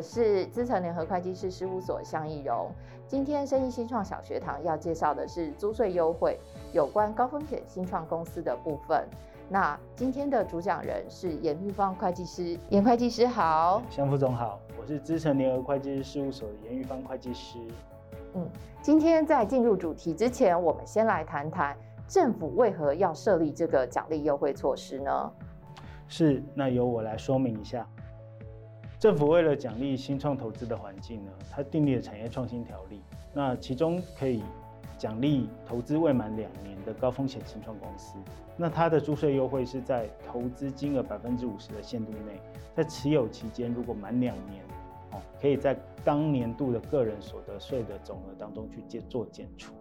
我是资诚联合会计师事务所向义荣。今天生意新创小学堂要介绍的是租税优惠，有关高风险新创公司的部分。那今天的主讲人是颜玉芳会计师，颜会计师好，向副总好，我是资诚联合会计师事务所的颜玉芳会计师。嗯，今天在进入主题之前，我们先来谈谈政府为何要设立这个奖励优惠措施呢？是，那由我来说明一下。政府为了奖励新创投资的环境呢，它订立了产业创新条例。那其中可以奖励投资未满两年的高风险新创公司。那它的租税优惠是在投资金额百分之五十的限度内，在持有期间如果满两年，哦，可以在当年度的个人所得税的总额当中去减做减除。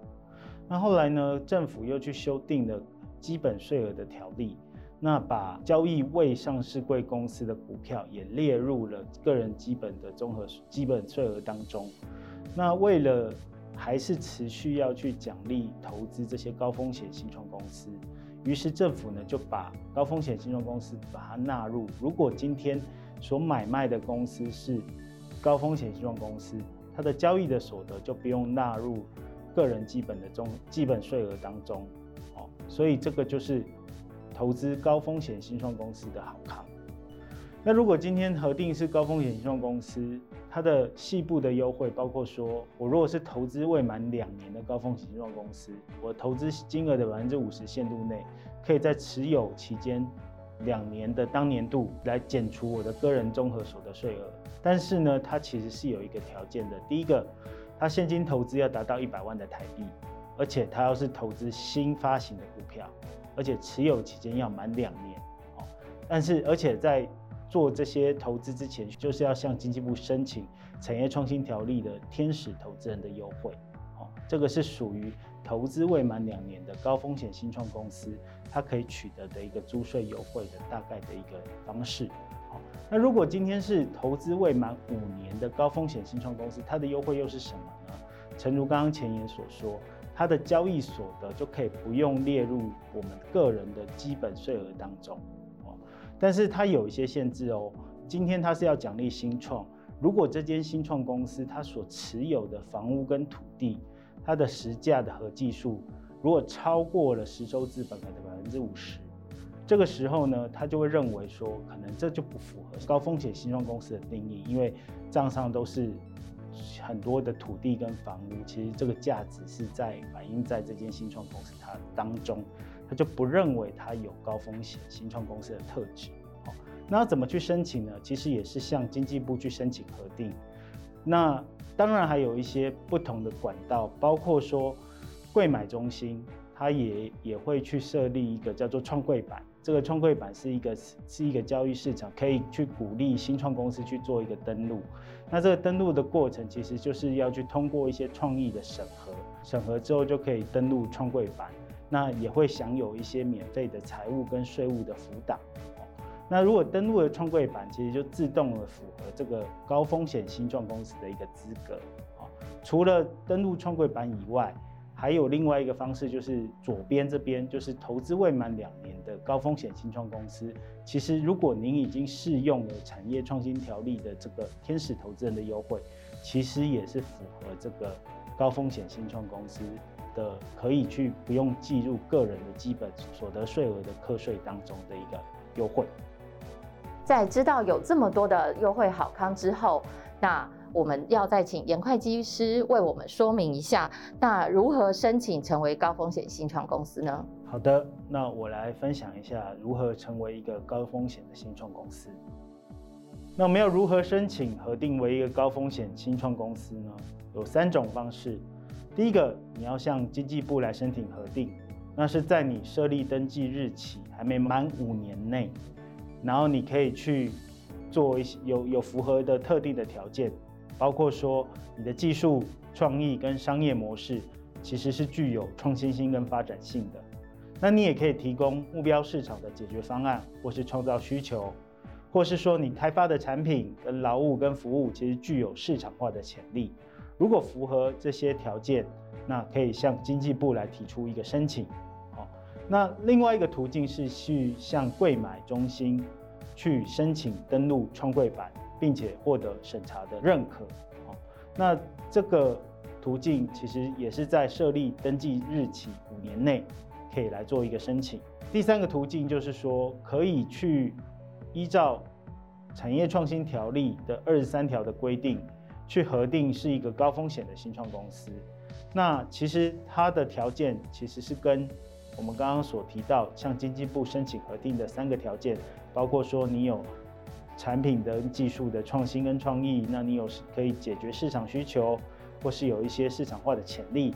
那后来呢，政府又去修订了基本税额的条例。那把交易未上市贵公司的股票也列入了个人基本的综合基本税额当中。那为了还是持续要去奖励投资这些高风险新创公司，于是政府呢就把高风险新创公司把它纳入。如果今天所买卖的公司是高风险新创公司，它的交易的所得就不用纳入个人基本的中基本税额当中。哦，所以这个就是。投资高风险新创公司的好康。那如果今天核定是高风险新创公司，它的细部的优惠包括说，我如果是投资未满两年的高风险新创公司，我投资金额的百分之五十限度内，可以在持有期间两年的当年度来减除我的个人综合所得税额。但是呢，它其实是有一个条件的，第一个，它现金投资要达到一百万的台币，而且它要是投资新发行的股票。而且持有期间要满两年，哦，但是而且在做这些投资之前，就是要向经济部申请产业创新条例的天使投资人的优惠，哦，这个是属于投资未满两年的高风险新创公司，它可以取得的一个租税优惠的大概的一个方式，哦，那如果今天是投资未满五年的高风险新创公司，它的优惠又是什么呢？诚如刚刚前言所说。它的交易所得就可以不用列入我们个人的基本税额当中哦，但是它有一些限制哦。今天它是要奖励新创，如果这间新创公司它所持有的房屋跟土地，它的实价的合计数如果超过了实收资本额的百分之五十，这个时候呢，他就会认为说，可能这就不符合高风险新创公司的定义，因为账上都是。很多的土地跟房屋，其实这个价值是在反映在这间新创公司它当中，他就不认为它有高风险新创公司的特质。好，那怎么去申请呢？其实也是向经济部去申请核定。那当然还有一些不同的管道，包括说贵买中心，它也也会去设立一个叫做创柜板。这个创柜板是一个是一个交易市场，可以去鼓励新创公司去做一个登录。那这个登录的过程，其实就是要去通过一些创意的审核，审核之后就可以登录创柜板。那也会享有一些免费的财务跟税务的辅导。那如果登录了创柜板，其实就自动的符合这个高风险新创公司的一个资格。除了登录创柜板以外，还有另外一个方式，就是左边这边，就是投资未满两年的高风险新创公司。其实，如果您已经适用了产业创新条例的这个天使投资人的优惠，其实也是符合这个高风险新创公司的，可以去不用计入个人的基本所得税额的课税当中的一个优惠。在知道有这么多的优惠好康之后，那。我们要再请颜会计师为我们说明一下，那如何申请成为高风险新创公司呢？好的，那我来分享一下如何成为一个高风险的新创公司。那我们要如何申请核定为一个高风险新创公司呢？有三种方式。第一个，你要向经济部来申请核定，那是在你设立登记日起还没满五年内，然后你可以去做一些有有符合的特定的条件。包括说你的技术创意跟商业模式其实是具有创新性跟发展性的，那你也可以提供目标市场的解决方案，或是创造需求，或是说你开发的产品跟劳务跟服务其实具有市场化的潜力。如果符合这些条件，那可以向经济部来提出一个申请。好，那另外一个途径是去向柜买中心去申请登录创柜板。并且获得审查的认可。好那这个途径其实也是在设立登记日起五年内可以来做一个申请。第三个途径就是说，可以去依照产业创新条例的二十三条的规定，去核定是一个高风险的新创公司。那其实它的条件其实是跟我们刚刚所提到，向经济部申请核定的三个条件，包括说你有产品的技术的创新跟创意，那你有可以解决市场需求，或是有一些市场化的潜力。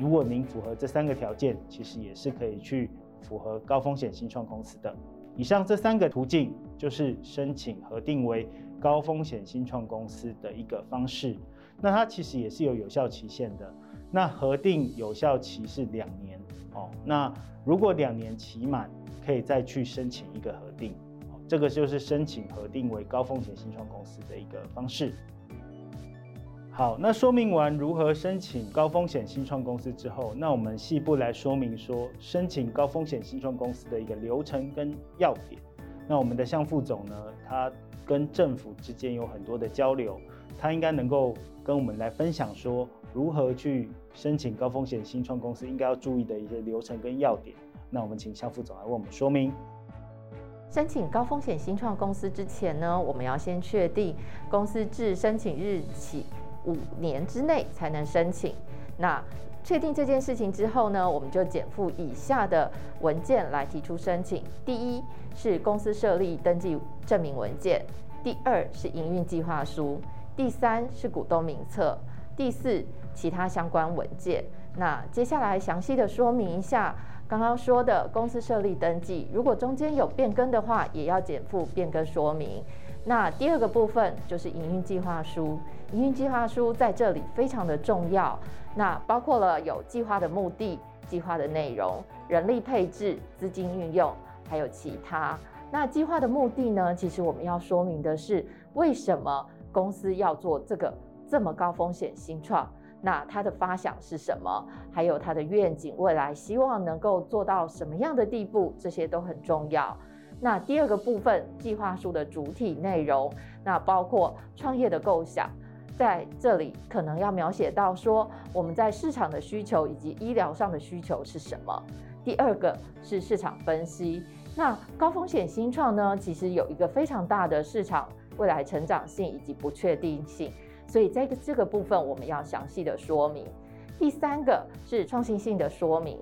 如果您符合这三个条件，其实也是可以去符合高风险新创公司的。以上这三个途径就是申请核定为高风险新创公司的一个方式。那它其实也是有有效期限的。那核定有效期是两年哦。那如果两年期满，可以再去申请一个核定。这个就是申请核定为高风险新创公司的一个方式。好，那说明完如何申请高风险新创公司之后，那我们细部来说明说申请高风险新创公司的一个流程跟要点。那我们的项副总呢，他跟政府之间有很多的交流，他应该能够跟我们来分享说如何去申请高风险新创公司应该要注意的一些流程跟要点。那我们请项副总来为我们说明。申请高风险新创公司之前呢，我们要先确定公司自申请日起。五年之内才能申请。那确定这件事情之后呢，我们就减负以下的文件来提出申请。第一是公司设立登记证明文件，第二是营运计划书，第三是股东名册，第四其他相关文件。那接下来详细的说明一下刚刚说的公司设立登记，如果中间有变更的话，也要减负变更说明。那第二个部分就是营运计划书，营运计划书在这里非常的重要。那包括了有计划的目的、计划的内容、人力配置、资金运用，还有其他。那计划的目的呢？其实我们要说明的是，为什么公司要做这个这么高风险新创？那它的发想是什么？还有它的愿景，未来希望能够做到什么样的地步？这些都很重要。那第二个部分，计划书的主体内容，那包括创业的构想，在这里可能要描写到说，我们在市场的需求以及医疗上的需求是什么。第二个是市场分析。那高风险新创呢，其实有一个非常大的市场未来成长性以及不确定性，所以在这个部分我们要详细的说明。第三个是创新性的说明。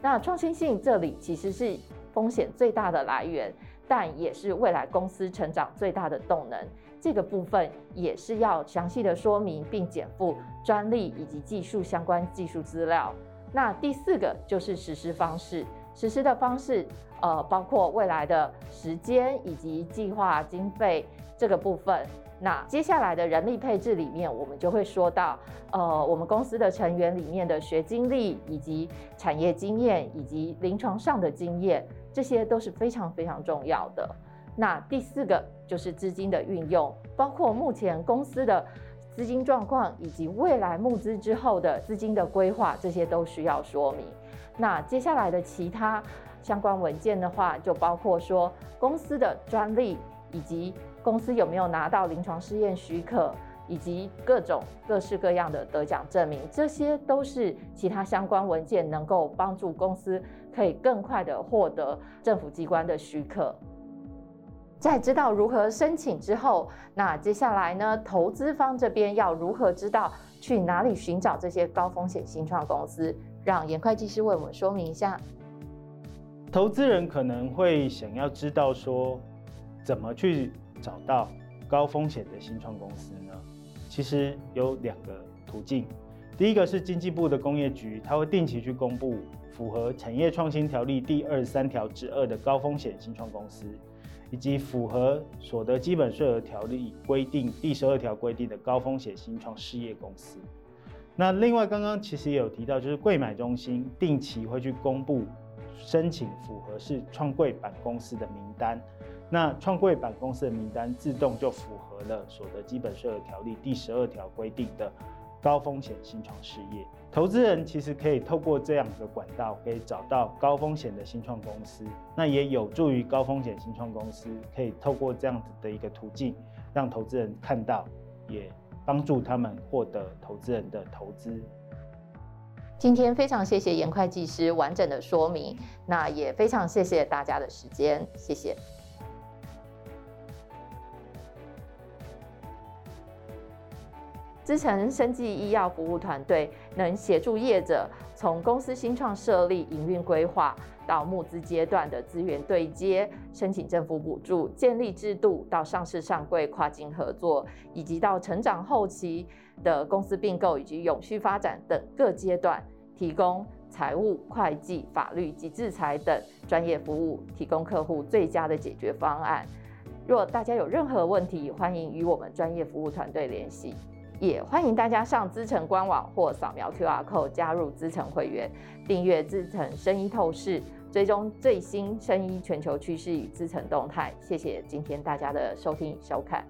那创新性这里其实是。风险最大的来源，但也是未来公司成长最大的动能。这个部分也是要详细的说明，并检附专利以及技术相关技术资料。那第四个就是实施方式，实施的方式，呃，包括未来的时间以及计划经费这个部分。那接下来的人力配置里面，我们就会说到，呃，我们公司的成员里面的学经历以及产业经验以及临床上的经验，这些都是非常非常重要的。那第四个就是资金的运用，包括目前公司的资金状况以及未来募资之后的资金的规划，这些都需要说明。那接下来的其他相关文件的话，就包括说公司的专利以及。公司有没有拿到临床试验许可，以及各种各式各样的得奖证明，这些都是其他相关文件能够帮助公司可以更快的获得政府机关的许可。在知道如何申请之后，那接下来呢，投资方这边要如何知道去哪里寻找这些高风险新创公司？让严会计师为我们说明一下。投资人可能会想要知道说，怎么去。找到高风险的新创公司呢？其实有两个途径。第一个是经济部的工业局，它会定期去公布符合产业创新条例第二十三条之二的高风险新创公司，以及符合所得基本税额条例规定第十二条规定的高风险新创事业公司。那另外刚刚其实也有提到，就是柜买中心定期会去公布申请符合是创柜板公司的名单。那创柜板公司的名单自动就符合了所得基本税额条例第十二条规定的高风险新创事业。投资人其实可以透过这样的管道，可以找到高风险的新创公司。那也有助于高风险新创公司可以透过这样子的一个途径，让投资人看到，也帮助他们获得投资人的投资。今天非常谢谢严会计师完整的说明，那也非常谢谢大家的时间，谢谢。资诚生技医药服务团队能协助业者从公司新创设立、营运规划到募资阶段的资源对接、申请政府补助、建立制度到上市上柜、跨境合作，以及到成长后期的公司并购以及永续发展等各阶段，提供财务、会计、法律及制裁等专业服务，提供客户最佳的解决方案。若大家有任何问题，欢迎与我们专业服务团队联系。也欢迎大家上资诚官网或扫描 QR code 加入资诚会员，订阅资诚生医透视，追踪最新生医全球趋势与资诚动态。谢谢今天大家的收听与收看。